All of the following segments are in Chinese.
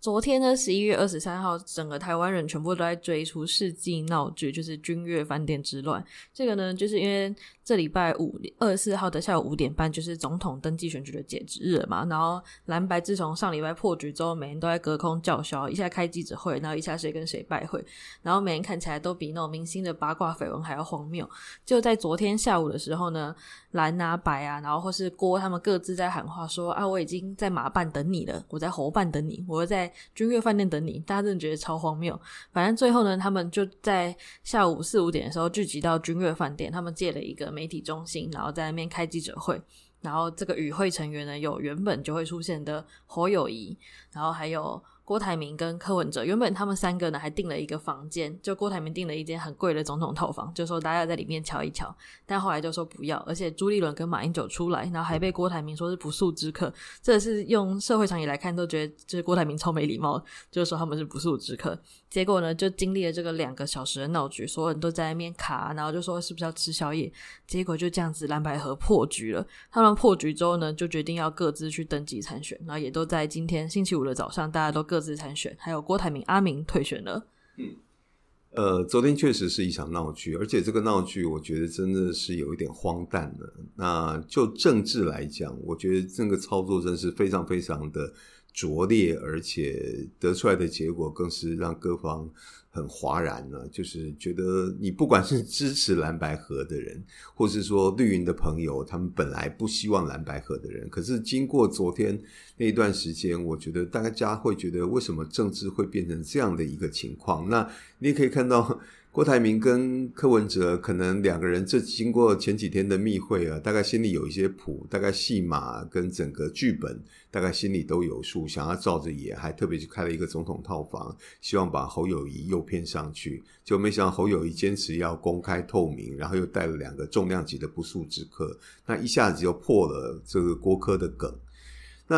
昨天呢，十一月二十三号，整个台湾人全部都在追出世纪闹剧，就是君悦饭店之乱。这个呢，就是因为。这礼拜五二十四号的下午五点半，就是总统登记选举的截止日了嘛。然后蓝白自从上礼拜破局之后，每人都在隔空叫嚣，一下开记者会，然后一下谁跟谁拜会，然后每人看起来都比那种明星的八卦绯闻还要荒谬。就在昨天下午的时候呢，蓝啊白啊，然后或是郭他们各自在喊话说啊，我已经在马办等你了，我在侯办等你，我在君悦饭店等你。大家真的觉得超荒谬。反正最后呢，他们就在下午四五点的时候聚集到君悦饭店，他们借了一个。媒体中心，然后在那边开记者会，然后这个与会成员呢，有原本就会出现的侯友谊，然后还有。郭台铭跟柯文哲原本他们三个呢还订了一个房间，就郭台铭订了一间很贵的总统套房，就说大家在里面瞧一瞧。但后来就说不要，而且朱立伦跟马英九出来，然后还被郭台铭说是不速之客。这是用社会常理来看都觉得就是郭台铭超没礼貌，就说他们是不速之客。结果呢，就经历了这个两个小时的闹剧，所有人都在那边卡，然后就说是不是要吃宵夜？结果就这样子蓝白合破局了。他们破局之后呢，就决定要各自去登记参选，然后也都在今天星期五的早上，大家都各。自参选，还有郭台铭阿明退选了。嗯，呃，昨天确实是一场闹剧，而且这个闹剧，我觉得真的是有一点荒诞了。那就政治来讲，我觉得这个操作真是非常非常的拙劣，而且得出来的结果更是让各方。很哗然呢，就是觉得你不管是支持蓝白河的人，或是说绿云的朋友，他们本来不希望蓝白河的人，可是经过昨天那一段时间，我觉得大家会觉得，为什么政治会变成这样的一个情况？那你也可以看到。郭台铭跟柯文哲可能两个人，这经过前几天的密会啊，大概心里有一些谱，大概戏码跟整个剧本，大概心里都有数，想要照着演，还特别去开了一个总统套房，希望把侯友宜诱骗上去，就没想到侯友宜坚持要公开透明，然后又带了两个重量级的不速之客，那一下子就破了这个郭柯的梗。那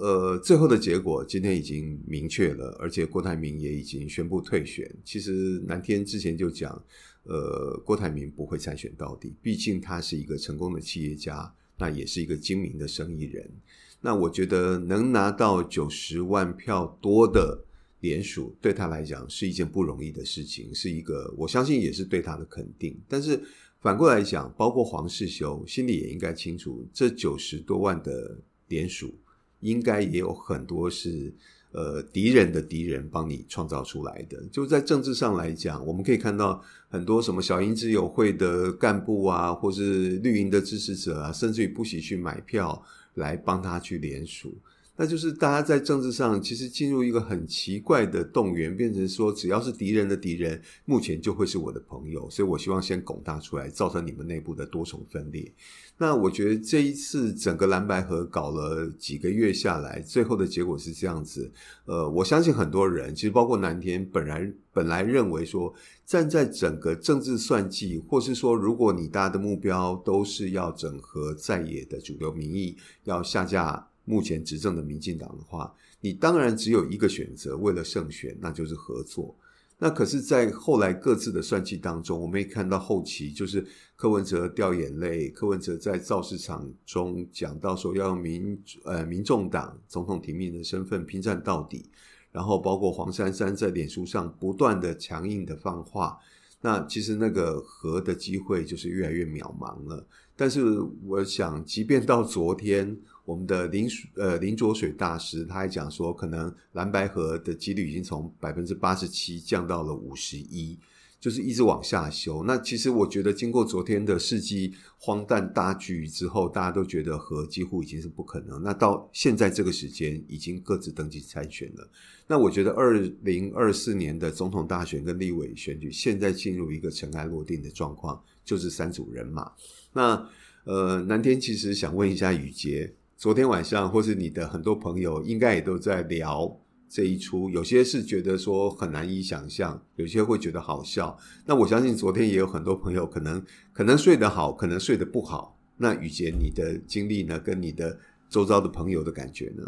呃，最后的结果今天已经明确了，而且郭台铭也已经宣布退选。其实南天之前就讲，呃，郭台铭不会参选到底，毕竟他是一个成功的企业家，那也是一个精明的生意人。那我觉得能拿到九十万票多的连署，对他来讲是一件不容易的事情，是一个我相信也是对他的肯定。但是反过来讲，包括黄世修心里也应该清楚，这九十多万的。联署应该也有很多是呃敌人的敌人帮你创造出来的。就在政治上来讲，我们可以看到很多什么小英之友会的干部啊，或是绿营的支持者啊，甚至于不惜去买票来帮他去联署。那就是大家在政治上其实进入一个很奇怪的动员，变成说只要是敌人的敌人，目前就会是我的朋友，所以我希望先拱大出来，造成你们内部的多重分裂。那我觉得这一次整个蓝白河搞了几个月下来，最后的结果是这样子。呃，我相信很多人，其实包括南天本来本来认为说，站在整个政治算计，或是说如果你大家的目标都是要整合在野的主流民意，要下架。目前执政的民进党的话，你当然只有一个选择，为了胜选，那就是合作。那可是，在后来各自的算计当中，我们也看到后期就是柯文哲掉眼泪，柯文哲在造势场中讲到说要用民呃民众党总统提名的身份拼战到底，然后包括黄珊珊在脸书上不断的强硬的放话，那其实那个和的机会就是越来越渺茫了。但是我想，即便到昨天。我们的林呃林卓水大师，他还讲说，可能蓝白合的几率已经从百分之八十七降到了五十一。就是一直往下修。那其实我觉得，经过昨天的世纪荒诞大剧之后，大家都觉得和几乎已经是不可能。那到现在这个时间，已经各自登记参选了。那我觉得，二零二四年的总统大选跟立委选举，现在进入一个尘埃落定的状况，就是三组人马。那呃，南天其实想问一下宇杰，昨天晚上或是你的很多朋友，应该也都在聊。这一出，有些是觉得说很难以想象，有些会觉得好笑。那我相信昨天也有很多朋友可能可能睡得好，可能睡得不好。那雨杰，你的经历呢？跟你的周遭的朋友的感觉呢？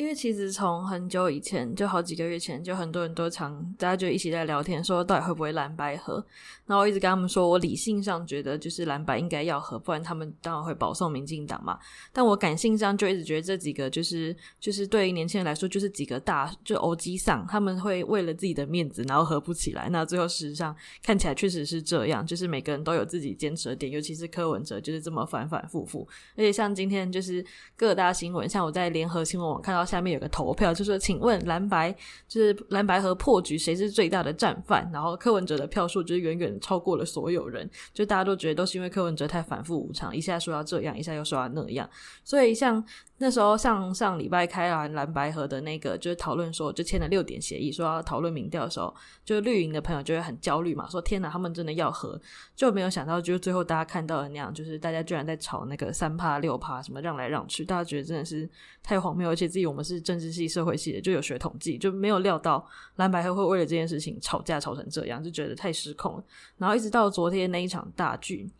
因为其实从很久以前，就好几个月前，就很多人都常，大家就一起在聊天，说到底会不会蓝白合。然后我一直跟他们说，我理性上觉得就是蓝白应该要合，不然他们当然会保送民进党嘛。但我感性上就一直觉得这几个就是就是对于年轻人来说，就是几个大就欧基上，他们会为了自己的面子，然后合不起来。那最后事实上看起来确实是这样，就是每个人都有自己坚持的点，尤其是柯文哲就是这么反反复复。而且像今天就是各大新闻，像我在联合新闻网看到。下面有个投票，就说请问蓝白就是蓝白和破局，谁是最大的战犯？然后柯文哲的票数就是远远超过了所有人，就大家都觉得都是因为柯文哲太反复无常，一下说要这样，一下又说要那样，所以像。那时候上上礼拜开完蓝白合的那个，就是讨论说，就签了六点协议，说要讨论民调的时候，就绿营的朋友就会很焦虑嘛，说天哪，他们真的要合，就没有想到，就是最后大家看到的那样，就是大家居然在吵那个三趴六趴，什么让来让去，大家觉得真的是太荒谬，而且自己我们是政治系、社会系的，就有学统计，就没有料到蓝白合会为了这件事情吵架吵成这样，就觉得太失控了。然后一直到昨天那一场大剧。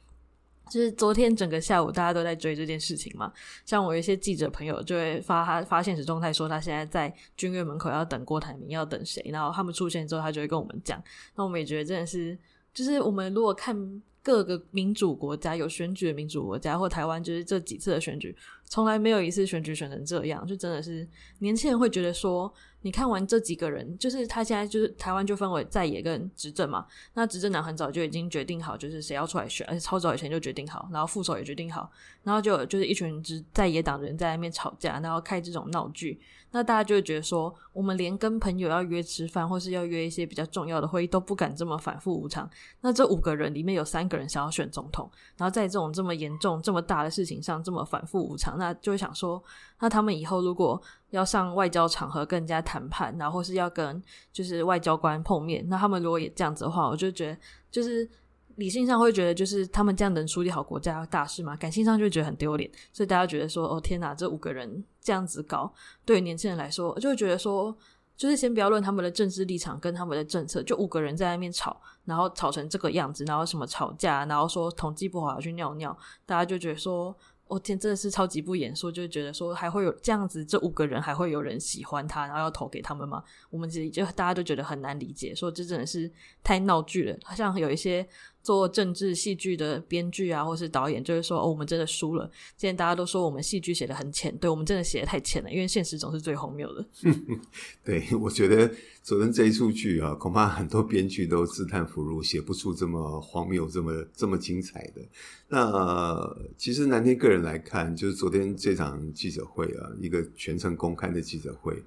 就是昨天整个下午，大家都在追这件事情嘛。像我有一些记者朋友就会发他发现实状态，说他现在在君悦门口要等郭台铭，要等谁？然后他们出现之后，他就会跟我们讲。那我们也觉得真的是，就是我们如果看各个民主国家有选举的民主国家，或台湾就是这几次的选举，从来没有一次选举选成这样，就真的是年轻人会觉得说。你看完这几个人，就是他现在就是台湾就分为在野跟执政嘛。那执政党很早就已经决定好，就是谁要出来选，而且超早以前就决定好，然后副手也决定好，然后就就是一群执在野党的人在那边吵架，然后开这种闹剧。那大家就会觉得说，我们连跟朋友要约吃饭，或是要约一些比较重要的会议都不敢这么反复无常。那这五个人里面有三个人想要选总统，然后在这种这么严重、这么大的事情上这么反复无常，那就会想说，那他们以后如果要上外交场合跟人家谈判，然后是要跟就是外交官碰面，那他们如果也这样子的话，我就觉得就是。理性上会觉得，就是他们这样能处理好国家大事吗？感性上就觉得很丢脸，所以大家觉得说，哦天哪，这五个人这样子搞，对于年轻人来说，就会觉得说，就是先不要论他们的政治立场跟他们的政策，就五个人在那边吵，然后吵成这个样子，然后什么吵架，然后说统计不好要去尿尿，大家就觉得说。我、哦、天，真的是超级不严肃，就觉得说还会有这样子，这五个人还会有人喜欢他，然后要投给他们吗？我们其实就大家都觉得很难理解，说这真的是太闹剧了。好像有一些做政治戏剧的编剧啊，或是导演，就是说哦，我们真的输了。现在大家都说我们戏剧写得很浅，对，我们真的写得太浅了，因为现实总是最荒谬的。对，我觉得昨天这一出剧啊，恐怕很多编剧都自叹弗如，写不出这么荒谬、这么这么精彩的。那其实南天个人来看，就是昨天这场记者会啊，一个全程公开的记者会，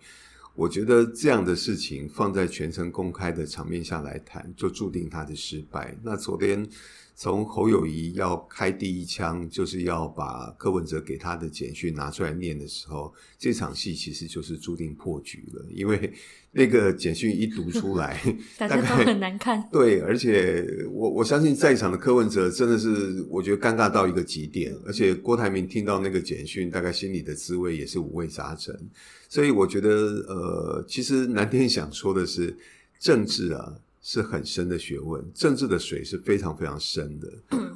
我觉得这样的事情放在全程公开的场面下来谈，就注定他的失败。那昨天。从侯友谊要开第一枪，就是要把柯文哲给他的简讯拿出来念的时候，这场戏其实就是注定破局了。因为那个简讯一读出来，大家都很难看。对，而且我我相信在场的柯文哲真的是，我觉得尴尬到一个极点。而且郭台铭听到那个简讯，大概心里的滋味也是五味杂陈。所以我觉得，呃，其实南天想说的是，政治啊。是很深的学问，政治的水是非常非常深的。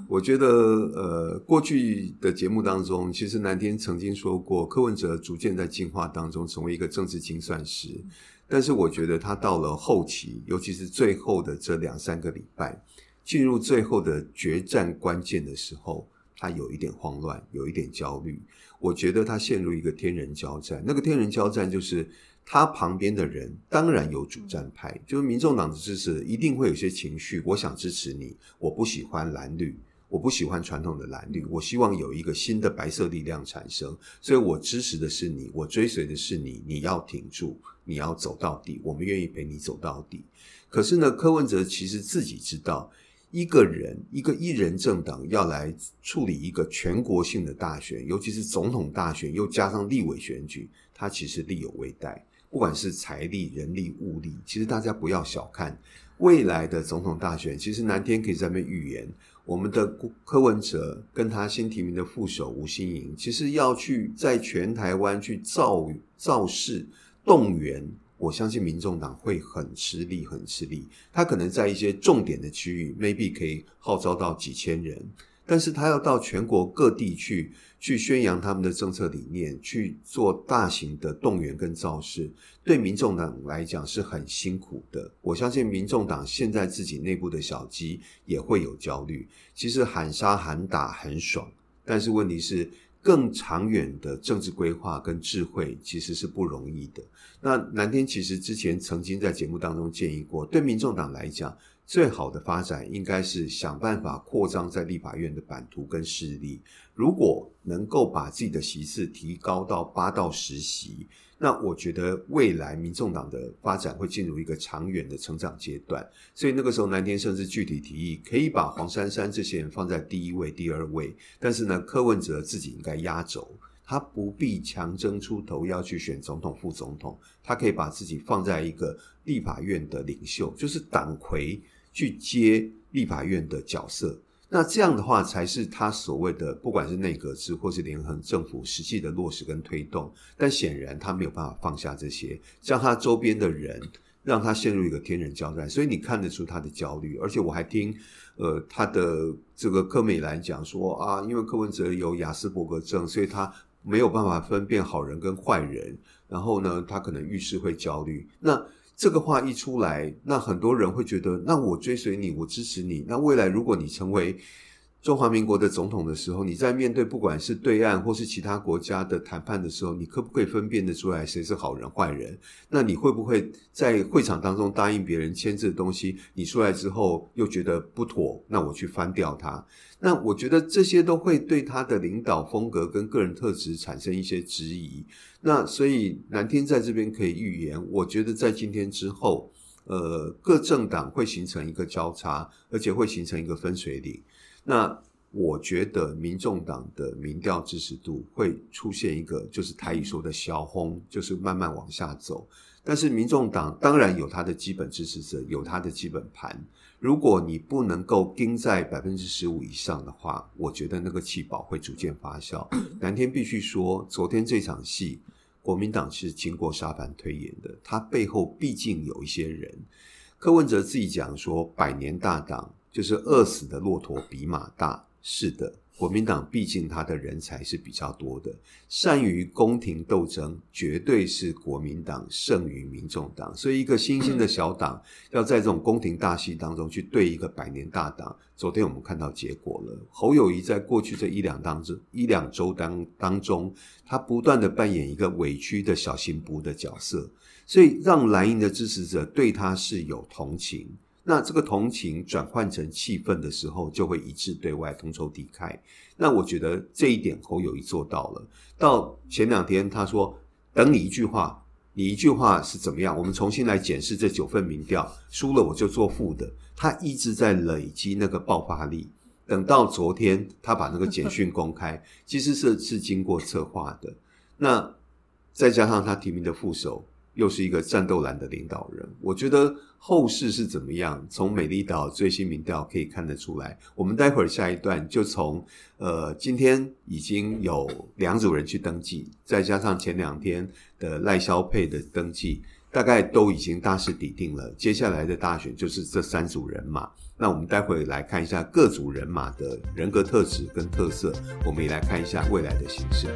我觉得，呃，过去的节目当中，其实南天曾经说过，柯文哲逐渐在进化当中成为一个政治精算师。但是，我觉得他到了后期，尤其是最后的这两三个礼拜，进入最后的决战关键的时候，他有一点慌乱，有一点焦虑。我觉得他陷入一个天人交战，那个天人交战就是。他旁边的人当然有主战派，就是民众党的支持一定会有些情绪。我想支持你，我不喜欢蓝绿，我不喜欢传统的蓝绿，我希望有一个新的白色力量产生，所以我支持的是你，我追随的是你，你要挺住，你要走到底，我们愿意陪你走到底。可是呢，柯文哲其实自己知道，一个人一个一人政党要来处理一个全国性的大选，尤其是总统大选，又加上立委选举，他其实力有未逮。不管是财力、人力、物力，其实大家不要小看未来的总统大选。其实南天可以在那边预言，我们的柯文哲跟他新提名的副手吴欣盈，其实要去在全台湾去造造势动员。我相信民众党会很吃力，很吃力。他可能在一些重点的区域，maybe 可以号召到几千人，但是他要到全国各地去，去宣扬他们的政策理念，去做大型的动员跟造势，对民众党来讲是很辛苦的。我相信民众党现在自己内部的小鸡也会有焦虑。其实喊杀喊打很爽，但是问题是。更长远的政治规划跟智慧其实是不容易的。那南天其实之前曾经在节目当中建议过，对民众党来讲，最好的发展应该是想办法扩张在立法院的版图跟势力。如果能够把自己的席次提高到八到十席。那我觉得未来民众党的发展会进入一个长远的成长阶段，所以那个时候南天甚至具体提议可以把黄珊珊这些人放在第一位、第二位，但是呢，柯文哲自己应该压轴，他不必强争出头要去选总统、副总统，他可以把自己放在一个立法院的领袖，就是党魁去接立法院的角色。那这样的话，才是他所谓的不管是内阁制或是联合政府实际的落实跟推动。但显然他没有办法放下这些，将他周边的人让他陷入一个天人交战。所以你看得出他的焦虑。而且我还听呃他的这个柯美兰讲说啊，因为柯文哲有雅斯伯格症，所以他没有办法分辨好人跟坏人。然后呢，他可能遇事会焦虑。那这个话一出来，那很多人会觉得，那我追随你，我支持你。那未来如果你成为中华民国的总统的时候，你在面对不管是对岸或是其他国家的谈判的时候，你可不可以分辨得出来谁是好人坏人？那你会不会在会场当中答应别人签字的东西，你出来之后又觉得不妥，那我去翻掉它？那我觉得这些都会对他的领导风格跟个人特质产生一些质疑。那所以南天在这边可以预言，我觉得在今天之后，呃，各政党会形成一个交叉，而且会形成一个分水岭。那我觉得民众党的民调支持度会出现一个，就是台语说的小红，就是慢慢往下走。但是民众党当然有他的基本支持者，有他的基本盘。如果你不能够盯在百分之十五以上的话，我觉得那个弃保会逐渐发酵。南天必须说，昨天这场戏，国民党是经过沙盘推演的，他背后毕竟有一些人。柯文哲自己讲说，百年大党就是饿死的骆驼比马大，是的。国民党毕竟他的人才是比较多的，善于宫廷斗争，绝对是国民党胜于民众党。所以，一个新兴的小党要在这种宫廷大戏当中去对一个百年大党，昨天我们看到结果了。侯友宜在过去这一两当中一两周当当中，他不断的扮演一个委屈的小新仆的角色，所以让蓝营的支持者对他是有同情。那这个同情转换成气愤的时候，就会一致对外，同仇敌忾。那我觉得这一点侯友宜做到了。到前两天他说，等你一句话，你一句话是怎么样？我们重新来检视这九份民调，输了我就做负的。他一直在累积那个爆发力。等到昨天，他把那个简讯公开，其实是是经过策划的。那再加上他提名的副手。又是一个战斗蓝的领导人，我觉得后市是怎么样？从美丽岛最新民调可以看得出来。我们待会儿下一段就从呃，今天已经有两组人去登记，再加上前两天的赖萧配的登记，大概都已经大势底定了。接下来的大选就是这三组人马。那我们待会来看一下各组人马的人格特质跟特色，我们也来看一下未来的形势。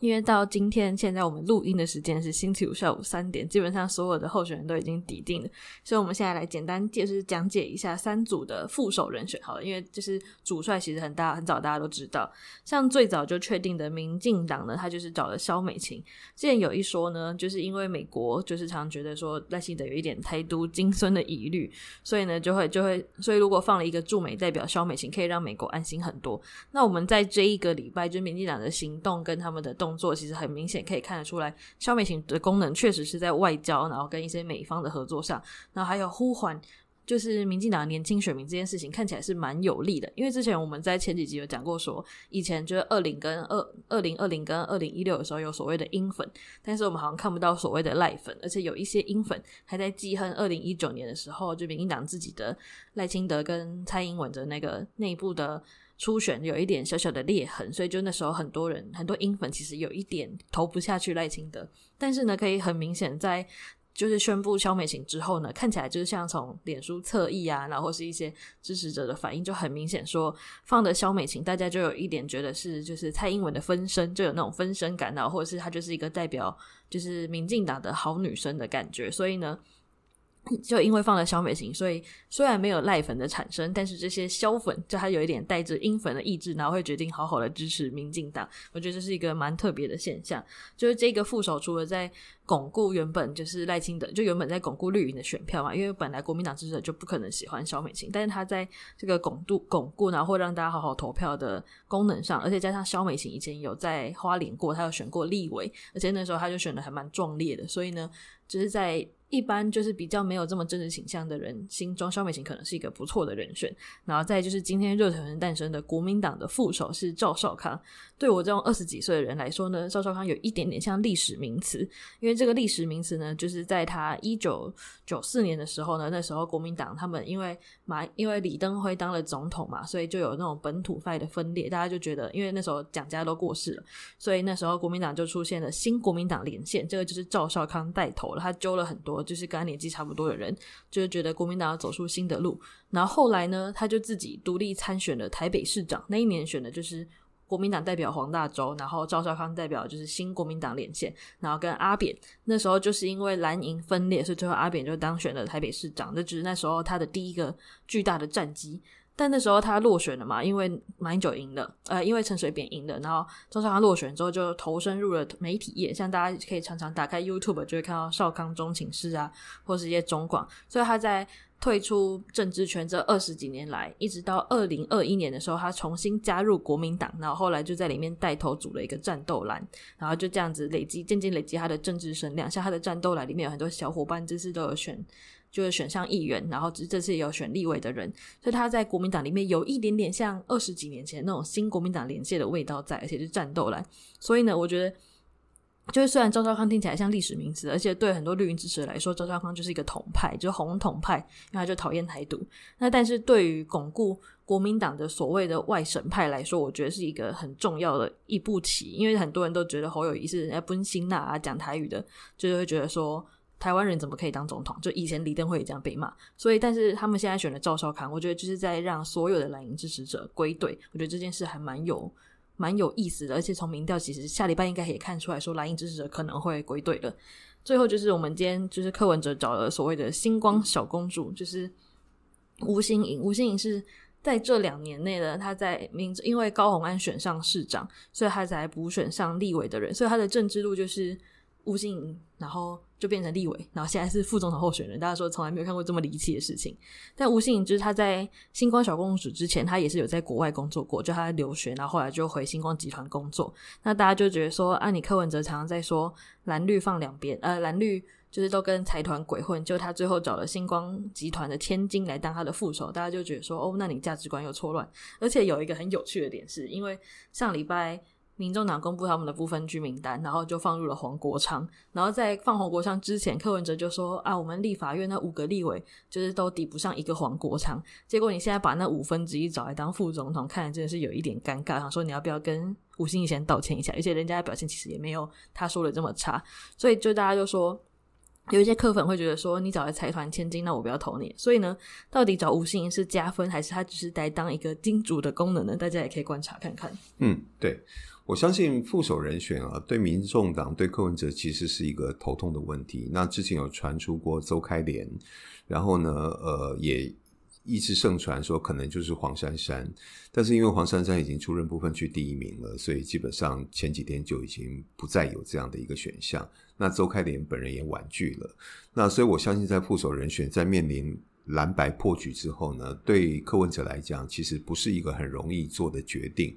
因为到今天，现在我们录音的时间是星期五下午三点，基本上所有的候选人都已经抵定了，所以我们现在来简单就是讲解一下三组的副手人选好了。因为就是主帅其实很大很早大家都知道，像最早就确定的民进党呢，他就是找了萧美琴。之前有一说呢，就是因为美国就是常觉得说赖清德有一点台独金孙的疑虑，所以呢就会就会，所以如果放了一个驻美代表萧美琴，可以让美国安心很多。那我们在这一个礼拜，就民进党的行动跟他们的动。动作其实很明显，可以看得出来，萧美琴的功能确实是在外交，然后跟一些美方的合作上，然后还有呼唤，就是民进党年轻选民这件事情看起来是蛮有利的。因为之前我们在前几集有讲过说，说以前就是二零跟二二零二零跟二零一六的时候有所谓的英粉，但是我们好像看不到所谓的赖粉，而且有一些英粉还在记恨二零一九年的时候，就民进党自己的赖清德跟蔡英文的那个内部的。初选有一点小小的裂痕，所以就那时候很多人很多英粉其实有一点投不下去赖清德，但是呢，可以很明显在就是宣布萧美琴之后呢，看起来就是像从脸书侧翼啊，然后是一些支持者的反应就很明显，说放的萧美琴，大家就有一点觉得是就是蔡英文的分身，就有那种分身感，然后或者是她就是一个代表就是民进党的好女生的感觉，所以呢。就因为放了小美型，所以虽然没有赖粉的产生，但是这些萧粉就他有一点带着英粉的意志，然后会决定好好的支持民进党。我觉得这是一个蛮特别的现象。就是这个副手除了在巩固原本就是赖清德，就原本在巩固绿营的选票嘛，因为本来国民党支持者就不可能喜欢萧美琴，但是他在这个巩固巩固，然后会让大家好好投票的功能上，而且加上萧美琴以前有在花莲过，他有选过立委，而且那时候他就选的还蛮壮烈的，所以呢，就是在。一般就是比较没有这么政治倾向的人心中，萧美琴可能是一个不错的人选。然后再就是今天热腾腾诞生的国民党的副手是赵少康。对我这种二十几岁的人来说呢，赵少康有一点点像历史名词，因为这个历史名词呢，就是在他一九九四年的时候呢，那时候国民党他们因为马因为李登辉当了总统嘛，所以就有那种本土派的分裂，大家就觉得因为那时候蒋家都过世了，所以那时候国民党就出现了新国民党连线，这个就是赵少康带头了，他揪了很多。就是跟他年纪差不多的人，就是觉得国民党要走出新的路。然后后来呢，他就自己独立参选了台北市长。那一年选的就是国民党代表黄大洲，然后赵少康代表就是新国民党连线，然后跟阿扁。那时候就是因为蓝营分裂，所以最后阿扁就当选了台北市长。这只是那时候他的第一个巨大的战绩。但那时候他落选了嘛，因为马英九赢了，呃，因为陈水扁赢了，然后赵少康落选之后就投身入了媒体业，像大家可以常常打开 YouTube 就会看到少康中情室啊，或是一些中广，所以他在退出政治圈这二十几年来，一直到二零二一年的时候，他重新加入国民党，然后后来就在里面带头组了一个战斗蓝，然后就这样子累积，渐渐累积他的政治声量，像他的战斗蓝里面有很多小伙伴，这次都有选。就是选上议员，然后这次也有选立委的人，所以他在国民党里面有一点点像二十几年前那种新国民党连线的味道在，而且是战斗蓝。所以呢，我觉得就是虽然赵少康听起来像历史名词，而且对很多绿营支持者来说，赵少康就是一个统派，就是红统派，因为他就讨厌台独。那但是对于巩固国民党的所谓的外省派来说，我觉得是一个很重要的一步棋，因为很多人都觉得侯友谊是人家奔新纳啊讲台语的，就是会觉得说。台湾人怎么可以当总统？就以前李登辉也这样被骂，所以但是他们现在选了赵少康，我觉得就是在让所有的蓝营支持者归队。我觉得这件事还蛮有蛮有意思的，而且从民调其实下礼拜应该也看出来说蓝营支持者可能会归队了。最后就是我们今天就是柯文哲找了所谓的星光小公主，就是吴欣颖。吴欣颖是在这两年内呢，她在民因为高虹安选上市长，所以她才补选上立委的人，所以她的政治路就是。吴欣颖，然后就变成立委，然后现在是副总统候选人。大家说从来没有看过这么离奇的事情。但吴欣盈就是他在星光小公主之前，他也是有在国外工作过，就他留学，然后后来就回星光集团工作。那大家就觉得说，啊，你柯文哲常常在说蓝绿放两边，呃，蓝绿就是都跟财团鬼混，就他最后找了星光集团的千金来当他的副手，大家就觉得说，哦，那你价值观又错乱。而且有一个很有趣的点是，因为上礼拜。民众党公布他们的不分区名单，然后就放入了黄国昌。然后在放黄国昌之前，柯文哲就说：“啊，我们立法院那五个立委就是都抵不上一个黄国昌。”结果你现在把那五分之一找来当副总统，看来真的是有一点尴尬。想说你要不要跟吴欣怡先道歉一下？而且人家的表现其实也没有他说的这么差。所以就大家就说，有一些柯粉会觉得说，你找来财团千金，那我不要投你。所以呢，到底找吴欣盈是加分，还是他只是来当一个金主的功能呢？大家也可以观察看看。嗯，对。我相信副手人选啊，对民众党对柯文哲其实是一个头痛的问题。那之前有传出过周开莲，然后呢，呃，也一直盛传说可能就是黄珊珊，但是因为黄珊珊已经出任不分区第一名了，所以基本上前几天就已经不再有这样的一个选项。那周开莲本人也婉拒了。那所以我相信，在副手人选在面临蓝白破局之后呢，对柯文哲来讲，其实不是一个很容易做的决定。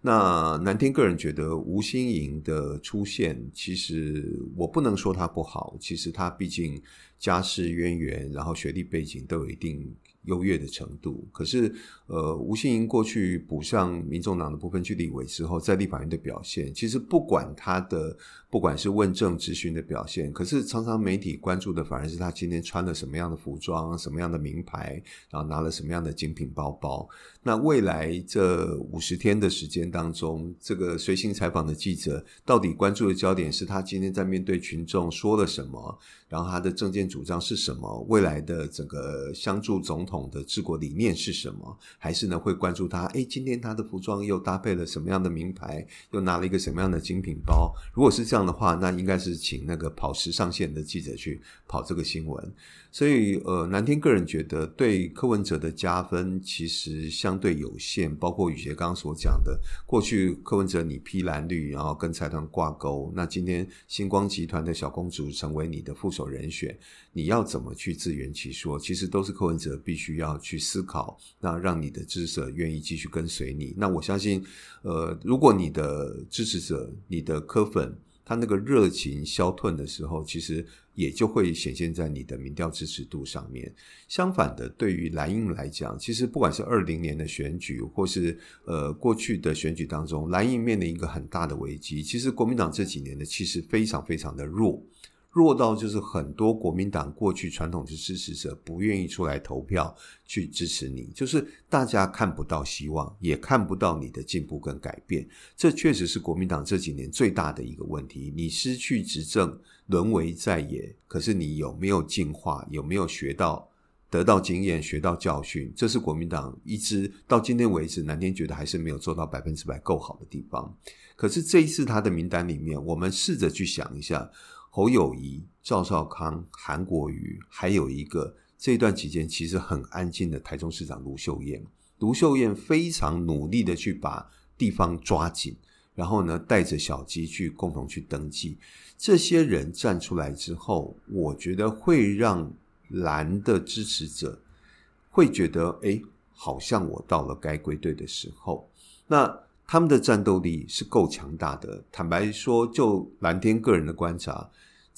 那南天个人觉得吴欣盈的出现，其实我不能说他不好，其实他毕竟家世渊源，然后学历背景都有一定优越的程度，可是，呃，吴欣盈过去补上民众党的部分区立委之后，在立法院的表现，其实不管他的，不管是问政咨询的表现，可是常常媒体关注的反而是他今天穿了什么样的服装，什么样的名牌，然后拿了什么样的精品包包。那未来这五十天的时间当中，这个随行采访的记者到底关注的焦点是他今天在面对群众说了什么，然后他的政见主张是什么，未来的整个相助总统的治国理念是什么？还是呢会关注他？诶，今天他的服装又搭配了什么样的名牌？又拿了一个什么样的精品包？如果是这样的话，那应该是请那个跑时尚线的记者去跑这个新闻。所以，呃，南天个人觉得对柯文哲的加分其实相对有限。包括宇杰刚刚所讲的，过去柯文哲你披蓝绿，然后跟财团挂钩，那今天星光集团的小公主成为你的副手人选，你要怎么去自圆其说？其实都是柯文哲必须要去思考，那让你的支持者愿意继续跟随你。那我相信，呃，如果你的支持者、你的柯粉，他那个热情消退的时候，其实也就会显现在你的民调支持度上面。相反的，对于蓝营来讲，其实不管是二零年的选举，或是呃过去的选举当中，蓝营面临一个很大的危机。其实国民党这几年的气势非常非常的弱。弱到就是很多国民党过去传统的支持者不愿意出来投票去支持你，就是大家看不到希望，也看不到你的进步跟改变。这确实是国民党这几年最大的一个问题。你失去执政，沦为在野，可是你有没有进化？有没有学到、得到经验、学到教训？这是国民党一直到今天为止，南天觉得还是没有做到百分之百够好的地方。可是这一次他的名单里面，我们试着去想一下。侯友宜、赵少康、韩国瑜，还有一个这段期间其实很安静的台中市长卢秀燕。卢秀燕非常努力的去把地方抓紧，然后呢，带着小鸡去共同去登记。这些人站出来之后，我觉得会让蓝的支持者会觉得，诶，好像我到了该归队的时候。那他们的战斗力是够强大的。坦白说，就蓝天个人的观察。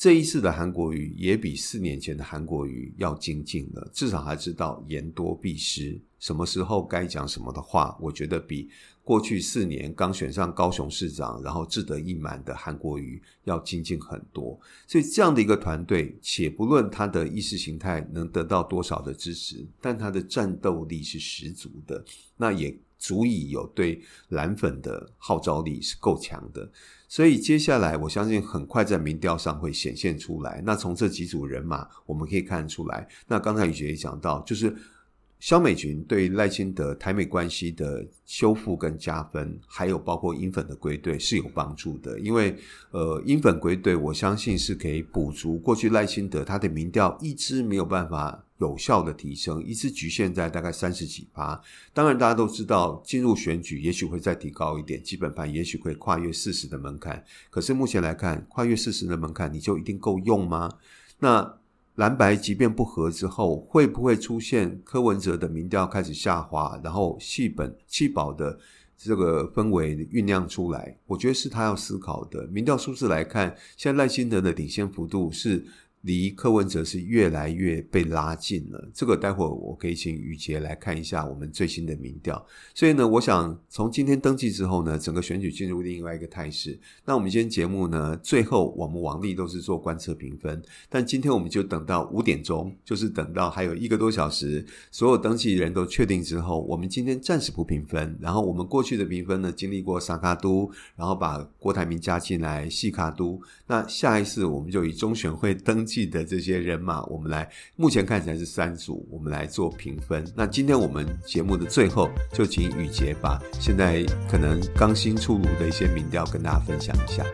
这一次的韩国瑜也比四年前的韩国瑜要精进了，至少还知道言多必失，什么时候该讲什么的话。我觉得比过去四年刚选上高雄市长，然后志得意满的韩国瑜要精进很多。所以这样的一个团队，且不论他的意识形态能得到多少的支持，但他的战斗力是十足的，那也足以有对蓝粉的号召力是够强的。所以接下来，我相信很快在民调上会显现出来。那从这几组人马，我们可以看出来。那刚才宇杰也讲到，就是萧美琴对赖清德台美关系的修复跟加分，还有包括英粉的归队是有帮助的。因为呃，英粉归队，我相信是可以补足过去赖清德他的民调一直没有办法。有效的提升一直局限在大概三十几趴，当然大家都知道进入选举也许会再提高一点，基本盘也许会跨越四十的门槛。可是目前来看，跨越四十的门槛你就一定够用吗？那蓝白即便不合之后，会不会出现柯文哲的民调开始下滑，然后弃本弃保的这个氛围酝酿出来？我觉得是他要思考的。民调数字来看，现在赖清德的领先幅度是。离柯文哲是越来越被拉近了，这个待会我可以请宇杰来看一下我们最新的民调。所以呢，我想从今天登记之后呢，整个选举进入另外一个态势。那我们今天节目呢，最后我们往例都是做观测评分，但今天我们就等到五点钟，就是等到还有一个多小时，所有登记人都确定之后，我们今天暂时不评分。然后我们过去的评分呢，经历过三卡都，然后把郭台铭加进来，细卡都。那下一次我们就以中选会登记。得这些人马，我们来目前看起来是三组，我们来做评分。那今天我们节目的最后，就请雨杰把现在可能刚新出炉的一些民调跟大家分享一下。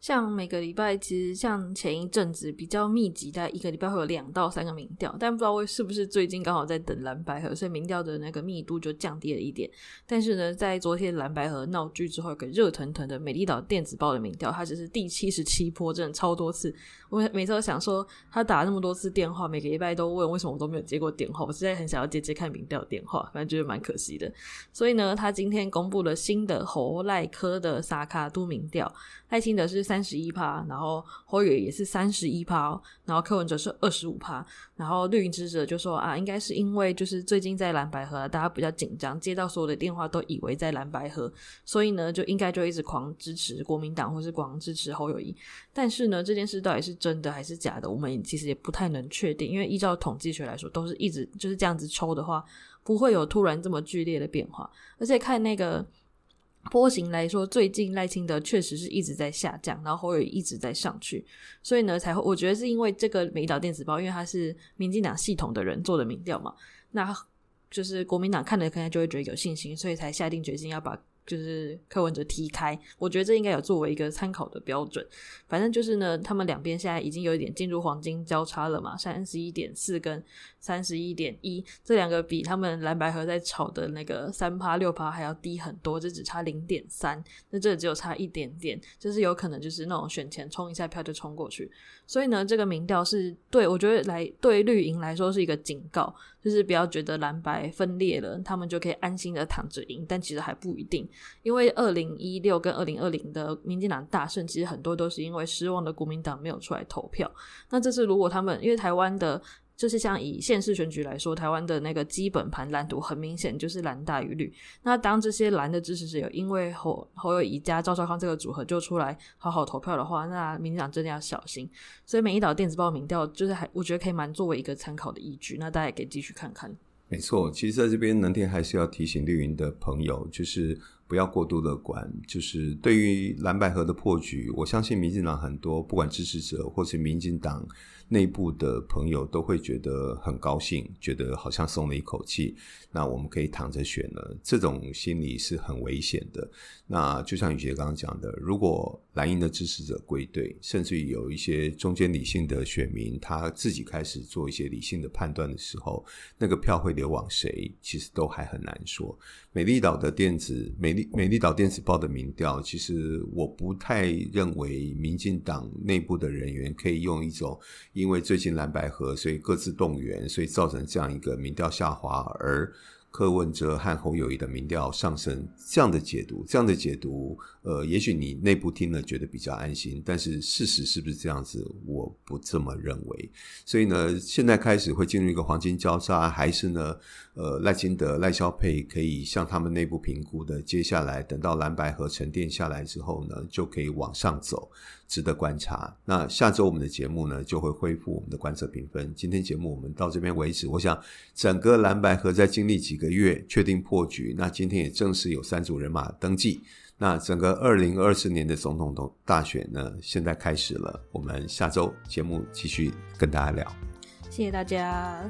像每个礼拜，其实像前一阵子比较密集，大概一个礼拜会有两到三个民调，但不知道为是不是最近刚好在等蓝白河，所以民调的那个密度就降低了一点。但是呢，在昨天蓝白河闹剧之后，有个热腾腾的美丽岛电子报的民调，它只是第七十七波，真的超多次。我每次都想说，他打那么多次电话，每个礼拜都问为什么我都没有接过电话，我实在很想要接接看民调电话，反正觉得蛮可惜的。所以呢，他今天公布了新的侯赖科的撒卡都民调，赖清德是三。十一趴，然后侯友也是三十一趴，然后柯文哲是二十五趴，然后绿营支持者就说啊，应该是因为就是最近在蓝白合，大家比较紧张，接到所有的电话都以为在蓝白合，所以呢就应该就一直狂支持国民党或是狂支持侯友宜。但是呢，这件事到底是真的还是假的，我们其实也不太能确定，因为依照统计学来说，都是一直就是这样子抽的话，不会有突然这么剧烈的变化，而且看那个。波形来说，最近赖清德确实是一直在下降，然后侯友一直在上去，所以呢，才会我觉得是因为这个美岛电子报，因为他是民进党系统的人做的民调嘛，那就是国民党看了看下就会觉得有信心，所以才下定决心要把。就是柯文哲踢开，我觉得这应该有作为一个参考的标准。反正就是呢，他们两边现在已经有一点进入黄金交叉了嘛，三十一点四跟三十一点一，这两个比他们蓝白合在炒的那个三趴六趴还要低很多，这只差零点三，那这只有差一点点，就是有可能就是那种选前冲一下票就冲过去。所以呢，这个民调是对我觉得来对绿营来说是一个警告，就是不要觉得蓝白分裂了，他们就可以安心的躺着赢，但其实还不一定。因为二零一六跟二零二零的民进党大胜，其实很多都是因为失望的国民党没有出来投票。那这次如果他们，因为台湾的，就是像以县市选举来说，台湾的那个基本盘蓝图很明显就是蓝大于绿。那当这些蓝的支持者有因为侯侯友宜加赵少康这个组合就出来好好投票的话，那民进党真的要小心。所以美丽岛电子报民调就是还我觉得可以蛮作为一个参考的依据，那大家也可以继续看看。没错，其实在这边南天还是要提醒绿营的朋友，就是。不要过度乐观，就是对于蓝白合的破局，我相信民进党很多不管支持者或是民进党内部的朋友都会觉得很高兴，觉得好像松了一口气。那我们可以躺着选了，这种心理是很危险的。那就像宇杰刚刚讲的，如果蓝营的支持者归队，甚至于有一些中间理性的选民，他自己开始做一些理性的判断的时候，那个票会流往谁，其实都还很难说。美丽岛的电子美丽美丽岛电子报的民调，其实我不太认为民进党内部的人员可以用一种因为最近蓝白合，所以各自动员，所以造成这样一个民调下滑而。柯文哲和侯友谊的民调上升，这样的解读，这样的解读，呃，也许你内部听了觉得比较安心，但是事实是不是这样子？我不这么认为。所以呢，现在开始会进入一个黄金交叉，还是呢，呃，赖清德、赖肖佩可以向他们内部评估的，接下来等到蓝白合沉淀下来之后呢，就可以往上走。值得观察。那下周我们的节目呢，就会恢复我们的观测评分。今天节目我们到这边为止。我想整个蓝白合在经历几个月确定破局，那今天也正式有三组人马登记。那整个二零二四年的总统大选呢，现在开始了。我们下周节目继续跟大家聊。谢谢大家。